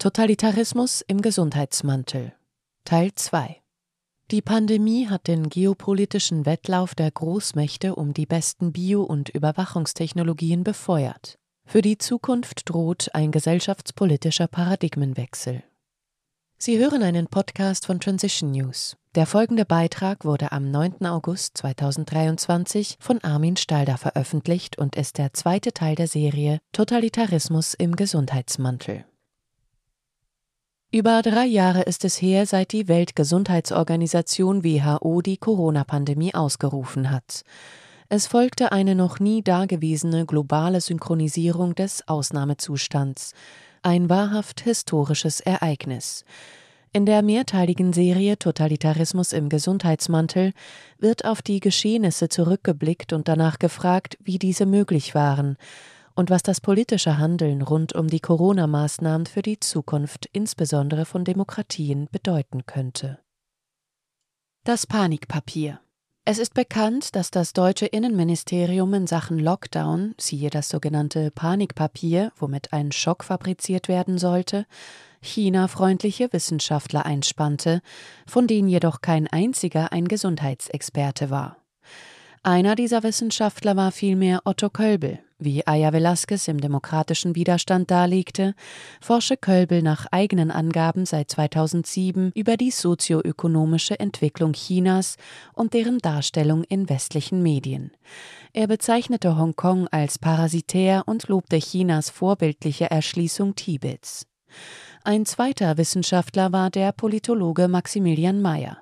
Totalitarismus im Gesundheitsmantel Teil 2 Die Pandemie hat den geopolitischen Wettlauf der Großmächte um die besten Bio- und Überwachungstechnologien befeuert. Für die Zukunft droht ein gesellschaftspolitischer Paradigmenwechsel. Sie hören einen Podcast von Transition News. Der folgende Beitrag wurde am 9. August 2023 von Armin Stalder veröffentlicht und ist der zweite Teil der Serie Totalitarismus im Gesundheitsmantel. Über drei Jahre ist es her, seit die Weltgesundheitsorganisation WHO die Corona-Pandemie ausgerufen hat. Es folgte eine noch nie dagewesene globale Synchronisierung des Ausnahmezustands. Ein wahrhaft historisches Ereignis. In der mehrteiligen Serie Totalitarismus im Gesundheitsmantel wird auf die Geschehnisse zurückgeblickt und danach gefragt, wie diese möglich waren und was das politische Handeln rund um die Corona-Maßnahmen für die Zukunft insbesondere von Demokratien bedeuten könnte. Das Panikpapier es ist bekannt, dass das deutsche Innenministerium in Sachen Lockdown, siehe das sogenannte Panikpapier, womit ein Schock fabriziert werden sollte, China-freundliche Wissenschaftler einspannte, von denen jedoch kein einziger ein Gesundheitsexperte war. Einer dieser Wissenschaftler war vielmehr Otto Kölbel. Wie Aya Velasquez im demokratischen Widerstand darlegte, forsche Kölbel nach eigenen Angaben seit 2007 über die sozioökonomische Entwicklung Chinas und deren Darstellung in westlichen Medien. Er bezeichnete Hongkong als parasitär und lobte Chinas vorbildliche Erschließung Tibets. Ein zweiter Wissenschaftler war der Politologe Maximilian Mayer.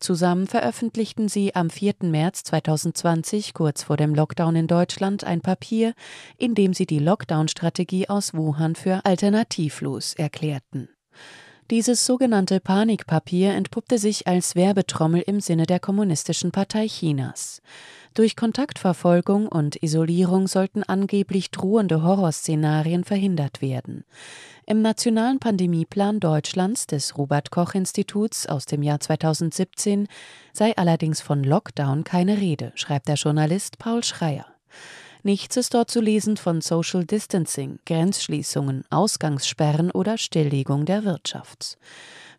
Zusammen veröffentlichten sie am 4. März 2020, kurz vor dem Lockdown in Deutschland, ein Papier, in dem sie die Lockdown-Strategie aus Wuhan für alternativlos erklärten. Dieses sogenannte Panikpapier entpuppte sich als Werbetrommel im Sinne der Kommunistischen Partei Chinas. Durch Kontaktverfolgung und Isolierung sollten angeblich drohende Horrorszenarien verhindert werden. Im Nationalen Pandemieplan Deutschlands des Robert Koch Instituts aus dem Jahr 2017 sei allerdings von Lockdown keine Rede, schreibt der Journalist Paul Schreier. Nichts ist dort zu lesen von Social Distancing, Grenzschließungen, Ausgangssperren oder Stilllegung der Wirtschaft.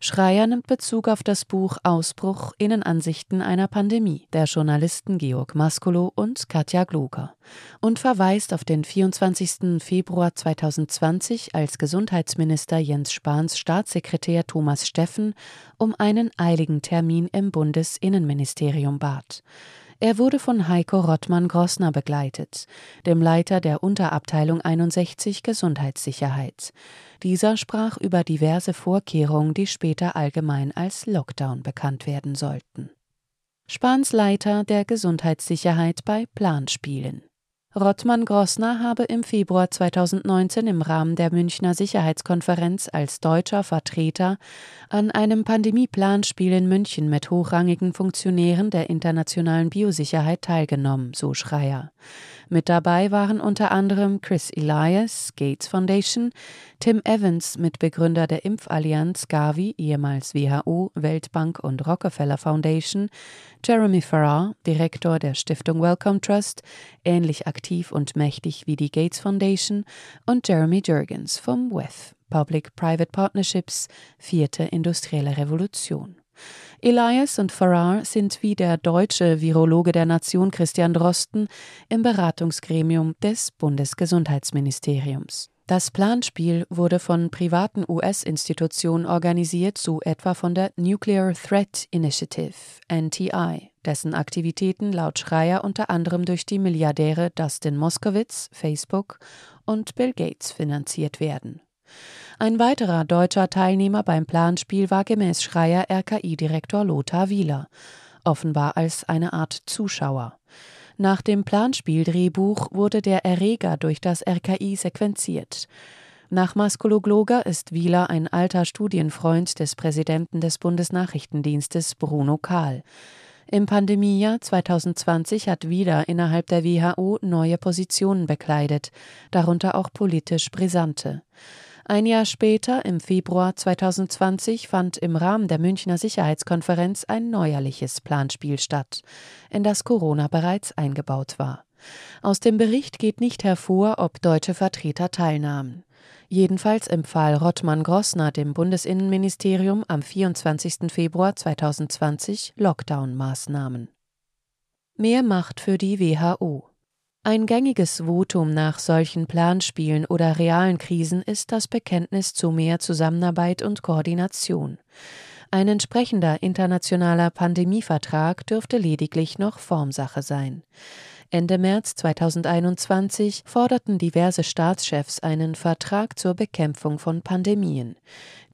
Schreier nimmt Bezug auf das Buch Ausbruch Innenansichten einer Pandemie der Journalisten Georg Maskolo und Katja Gloger und verweist auf den 24. Februar 2020, als Gesundheitsminister Jens Spahns Staatssekretär Thomas Steffen um einen eiligen Termin im Bundesinnenministerium bat. Er wurde von Heiko Rottmann-Grossner begleitet, dem Leiter der Unterabteilung 61 Gesundheitssicherheit. Dieser sprach über diverse Vorkehrungen, die später allgemein als Lockdown bekannt werden sollten. Spahns Leiter der Gesundheitssicherheit bei Planspielen. Rottmann Grossner habe im Februar 2019 im Rahmen der Münchner Sicherheitskonferenz als deutscher Vertreter an einem Pandemieplanspiel in München mit hochrangigen Funktionären der internationalen Biosicherheit teilgenommen, so Schreier. Mit dabei waren unter anderem Chris Elias, Gates Foundation, Tim Evans, Mitbegründer der Impfallianz Gavi, ehemals WHO, Weltbank und Rockefeller Foundation, Jeremy Farrar, Direktor der Stiftung Wellcome Trust, ähnlich aktiv und mächtig wie die Gates Foundation, und Jeremy Jurgens vom WEF, Public-Private Partnerships, vierte industrielle Revolution. Elias und Farrar sind wie der deutsche Virologe der Nation Christian Drosten im Beratungsgremium des Bundesgesundheitsministeriums. Das Planspiel wurde von privaten US-Institutionen organisiert, so etwa von der Nuclear Threat Initiative NTI, dessen Aktivitäten laut Schreier unter anderem durch die Milliardäre Dustin Moskowitz, Facebook und Bill Gates finanziert werden. Ein weiterer deutscher Teilnehmer beim Planspiel war gemäß Schreier RKI-Direktor Lothar Wieler, offenbar als eine Art Zuschauer. Nach dem Planspieldrehbuch wurde der Erreger durch das RKI sequenziert. Nach Maskolo Gloger ist Wieler ein alter Studienfreund des Präsidenten des Bundesnachrichtendienstes Bruno Kahl. Im Pandemiejahr 2020 hat Wieler innerhalb der WHO neue Positionen bekleidet, darunter auch politisch brisante. Ein Jahr später, im Februar 2020, fand im Rahmen der Münchner Sicherheitskonferenz ein neuerliches Planspiel statt, in das Corona bereits eingebaut war. Aus dem Bericht geht nicht hervor, ob deutsche Vertreter teilnahmen. Jedenfalls empfahl Rottmann Grossner dem Bundesinnenministerium am 24. Februar 2020 Lockdown-Maßnahmen. Mehr Macht für die WHO. Ein gängiges Votum nach solchen Planspielen oder realen Krisen ist das Bekenntnis zu mehr Zusammenarbeit und Koordination. Ein entsprechender internationaler Pandemievertrag dürfte lediglich noch Formsache sein. Ende März 2021 forderten diverse Staatschefs einen Vertrag zur Bekämpfung von Pandemien.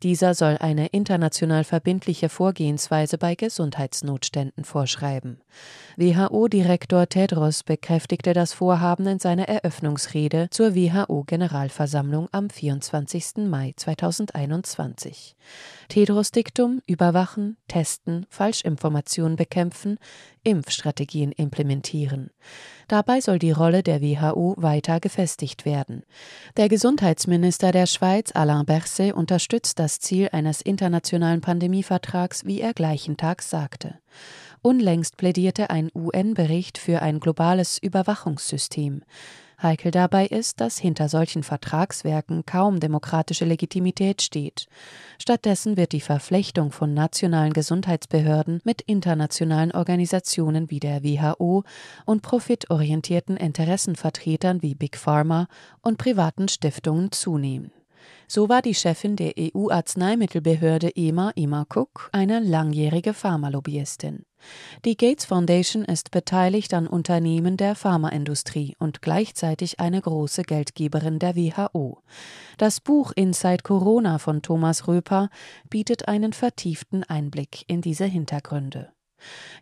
Dieser soll eine international verbindliche Vorgehensweise bei Gesundheitsnotständen vorschreiben. WHO-Direktor Tedros bekräftigte das Vorhaben in seiner Eröffnungsrede zur WHO-Generalversammlung am 24. Mai 2021. Tedros Diktum Überwachen, Testen, Falschinformationen bekämpfen, Impfstrategien implementieren. Dabei soll die Rolle der WHO weiter gefestigt werden. Der Gesundheitsminister der Schweiz, Alain Berset, unterstützt das Ziel eines internationalen Pandemievertrags, wie er gleichen Tag sagte. Unlängst plädierte ein UN-Bericht für ein globales Überwachungssystem. Heikel dabei ist, dass hinter solchen Vertragswerken kaum demokratische Legitimität steht. Stattdessen wird die Verflechtung von nationalen Gesundheitsbehörden mit internationalen Organisationen wie der WHO und profitorientierten Interessenvertretern wie Big Pharma und privaten Stiftungen zunehmen. So war die Chefin der EU-Arzneimittelbehörde EMA, Ima Cook, eine langjährige Pharmalobbyistin. Die Gates Foundation ist beteiligt an Unternehmen der Pharmaindustrie und gleichzeitig eine große Geldgeberin der WHO. Das Buch Inside Corona von Thomas Röper bietet einen vertieften Einblick in diese Hintergründe.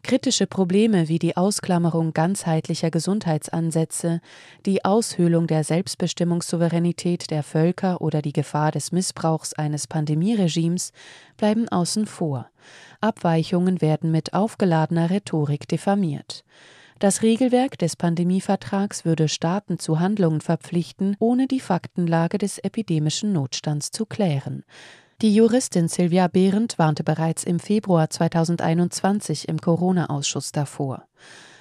Kritische Probleme wie die Ausklammerung ganzheitlicher Gesundheitsansätze, die Aushöhlung der Selbstbestimmungssouveränität der Völker oder die Gefahr des Missbrauchs eines Pandemieregimes bleiben außen vor. Abweichungen werden mit aufgeladener Rhetorik diffamiert. Das Regelwerk des Pandemievertrags würde Staaten zu Handlungen verpflichten, ohne die Faktenlage des epidemischen Notstands zu klären. Die Juristin Silvia Behrendt warnte bereits im Februar 2021 im Corona-Ausschuss davor.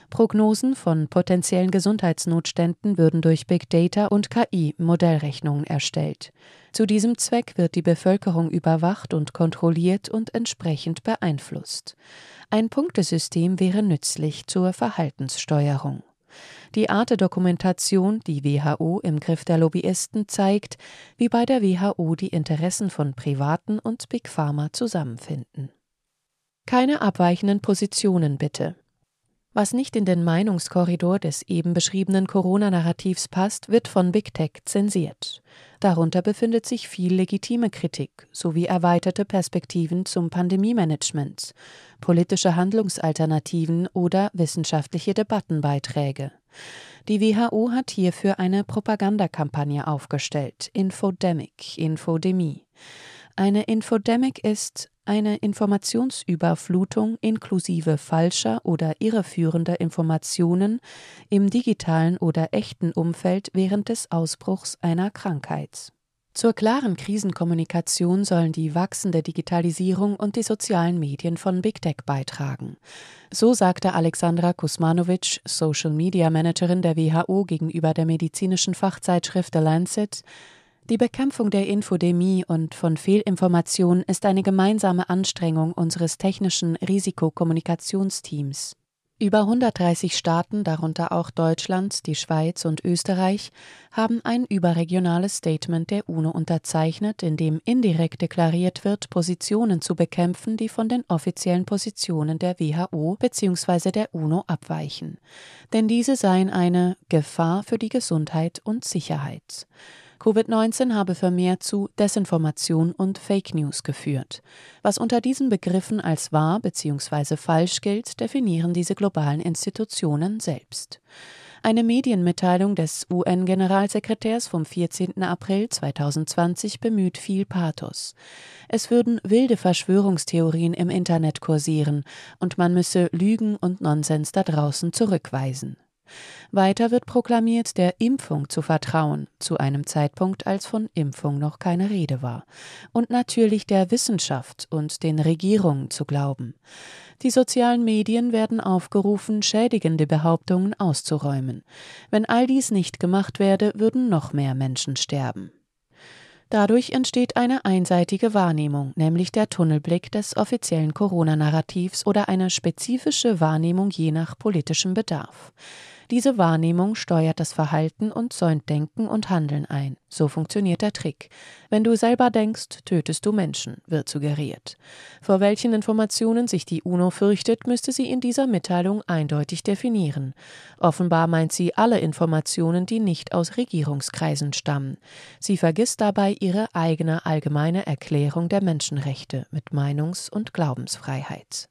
Prognosen von potenziellen Gesundheitsnotständen würden durch Big Data und KI Modellrechnungen erstellt. Zu diesem Zweck wird die Bevölkerung überwacht und kontrolliert und entsprechend beeinflusst. Ein Punktesystem wäre nützlich zur Verhaltenssteuerung. Die Art der Dokumentation, die WHO im Griff der Lobbyisten zeigt, wie bei der WHO die Interessen von Privaten und Big Pharma zusammenfinden. Keine abweichenden Positionen bitte. Was nicht in den Meinungskorridor des eben beschriebenen Corona-Narrativs passt, wird von Big Tech zensiert. Darunter befindet sich viel legitime Kritik sowie erweiterte Perspektiven zum Pandemiemanagement, politische Handlungsalternativen oder wissenschaftliche Debattenbeiträge. Die WHO hat hierfür eine Propagandakampagne aufgestellt, Infodemic, Infodemie. Eine Infodemic ist eine Informationsüberflutung inklusive falscher oder irreführender Informationen im digitalen oder echten Umfeld während des Ausbruchs einer Krankheit. Zur klaren Krisenkommunikation sollen die wachsende Digitalisierung und die sozialen Medien von Big Tech beitragen. So sagte Alexandra Kusmanovic, Social Media Managerin der WHO gegenüber der medizinischen Fachzeitschrift The Lancet, die Bekämpfung der Infodemie und von Fehlinformationen ist eine gemeinsame Anstrengung unseres technischen Risikokommunikationsteams. Über 130 Staaten, darunter auch Deutschland, die Schweiz und Österreich, haben ein überregionales Statement der UNO unterzeichnet, in dem indirekt deklariert wird, Positionen zu bekämpfen, die von den offiziellen Positionen der WHO bzw. der UNO abweichen. Denn diese seien eine Gefahr für die Gesundheit und Sicherheit. Covid-19 habe vermehrt zu Desinformation und Fake News geführt. Was unter diesen Begriffen als wahr bzw. falsch gilt, definieren diese globalen Institutionen selbst. Eine Medienmitteilung des UN-Generalsekretärs vom 14. April 2020 bemüht viel Pathos. Es würden wilde Verschwörungstheorien im Internet kursieren und man müsse Lügen und Nonsens da draußen zurückweisen. Weiter wird proklamiert, der Impfung zu vertrauen, zu einem Zeitpunkt, als von Impfung noch keine Rede war, und natürlich der Wissenschaft und den Regierungen zu glauben. Die sozialen Medien werden aufgerufen, schädigende Behauptungen auszuräumen. Wenn all dies nicht gemacht werde, würden noch mehr Menschen sterben. Dadurch entsteht eine einseitige Wahrnehmung, nämlich der Tunnelblick des offiziellen Corona-Narrativs oder eine spezifische Wahrnehmung je nach politischem Bedarf. Diese Wahrnehmung steuert das Verhalten und zäunt Denken und Handeln ein. So funktioniert der Trick. Wenn du selber denkst, tötest du Menschen, wird suggeriert. Vor welchen Informationen sich die UNO fürchtet, müsste sie in dieser Mitteilung eindeutig definieren. Offenbar meint sie alle Informationen, die nicht aus Regierungskreisen stammen. Sie vergisst dabei ihre eigene allgemeine Erklärung der Menschenrechte mit Meinungs- und Glaubensfreiheit.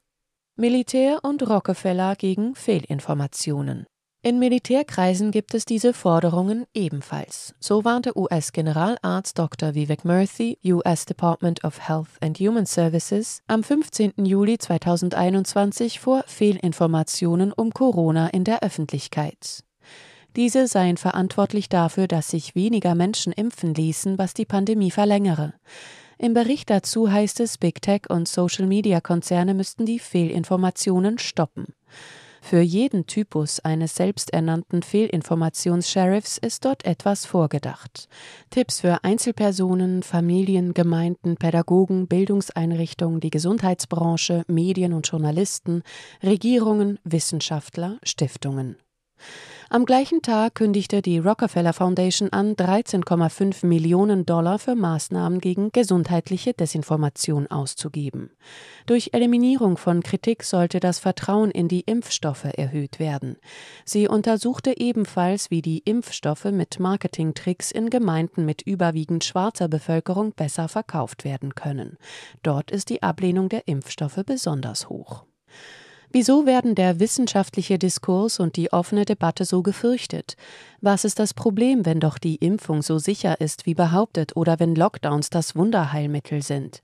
Militär und Rockefeller gegen Fehlinformationen. In Militärkreisen gibt es diese Forderungen ebenfalls. So warnte US-Generalarzt Dr. Vivek Murthy, US Department of Health and Human Services, am 15. Juli 2021 vor Fehlinformationen um Corona in der Öffentlichkeit. Diese seien verantwortlich dafür, dass sich weniger Menschen impfen ließen, was die Pandemie verlängere. Im Bericht dazu heißt es, Big Tech und Social-Media-Konzerne müssten die Fehlinformationen stoppen. Für jeden Typus eines selbsternannten Fehlinformations-Sheriffs ist dort etwas vorgedacht. Tipps für Einzelpersonen, Familien, Gemeinden, Pädagogen, Bildungseinrichtungen, die Gesundheitsbranche, Medien und Journalisten, Regierungen, Wissenschaftler, Stiftungen. Am gleichen Tag kündigte die Rockefeller Foundation an, 13,5 Millionen Dollar für Maßnahmen gegen gesundheitliche Desinformation auszugeben. Durch Eliminierung von Kritik sollte das Vertrauen in die Impfstoffe erhöht werden. Sie untersuchte ebenfalls, wie die Impfstoffe mit Marketingtricks in Gemeinden mit überwiegend schwarzer Bevölkerung besser verkauft werden können. Dort ist die Ablehnung der Impfstoffe besonders hoch. Wieso werden der wissenschaftliche Diskurs und die offene Debatte so gefürchtet? Was ist das Problem, wenn doch die Impfung so sicher ist wie behauptet oder wenn Lockdowns das Wunderheilmittel sind?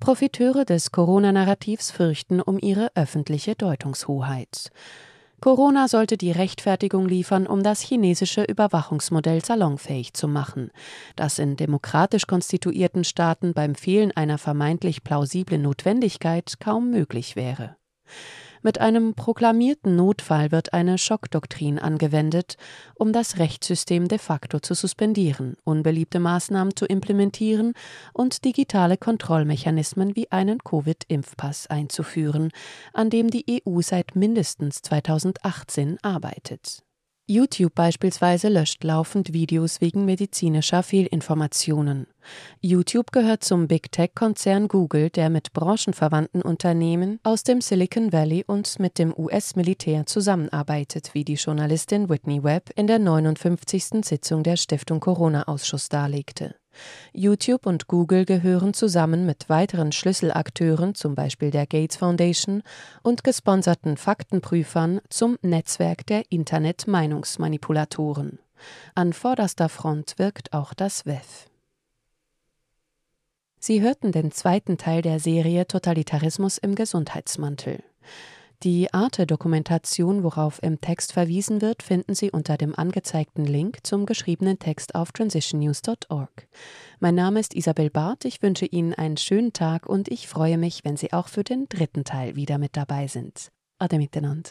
Profiteure des Corona-Narrativs fürchten um ihre öffentliche Deutungshoheit. Corona sollte die Rechtfertigung liefern, um das chinesische Überwachungsmodell salonfähig zu machen, das in demokratisch konstituierten Staaten beim Fehlen einer vermeintlich plausiblen Notwendigkeit kaum möglich wäre. Mit einem proklamierten Notfall wird eine Schockdoktrin angewendet, um das Rechtssystem de facto zu suspendieren, unbeliebte Maßnahmen zu implementieren und digitale Kontrollmechanismen wie einen Covid-Impfpass einzuführen, an dem die EU seit mindestens 2018 arbeitet. YouTube beispielsweise löscht laufend Videos wegen medizinischer Fehlinformationen. YouTube gehört zum Big Tech-Konzern Google, der mit branchenverwandten Unternehmen aus dem Silicon Valley und mit dem US-Militär zusammenarbeitet, wie die Journalistin Whitney Webb in der 59. Sitzung der Stiftung Corona-Ausschuss darlegte. YouTube und Google gehören zusammen mit weiteren Schlüsselakteuren, zum Beispiel der Gates Foundation und gesponserten Faktenprüfern, zum Netzwerk der Internet-Meinungsmanipulatoren. An vorderster Front wirkt auch das WEF. Sie hörten den zweiten Teil der Serie Totalitarismus im Gesundheitsmantel. Die Arte-Dokumentation, worauf im Text verwiesen wird, finden Sie unter dem angezeigten Link zum geschriebenen Text auf transitionnews.org. Mein Name ist Isabel Barth, ich wünsche Ihnen einen schönen Tag und ich freue mich, wenn Sie auch für den dritten Teil wieder mit dabei sind. Ade miteinander.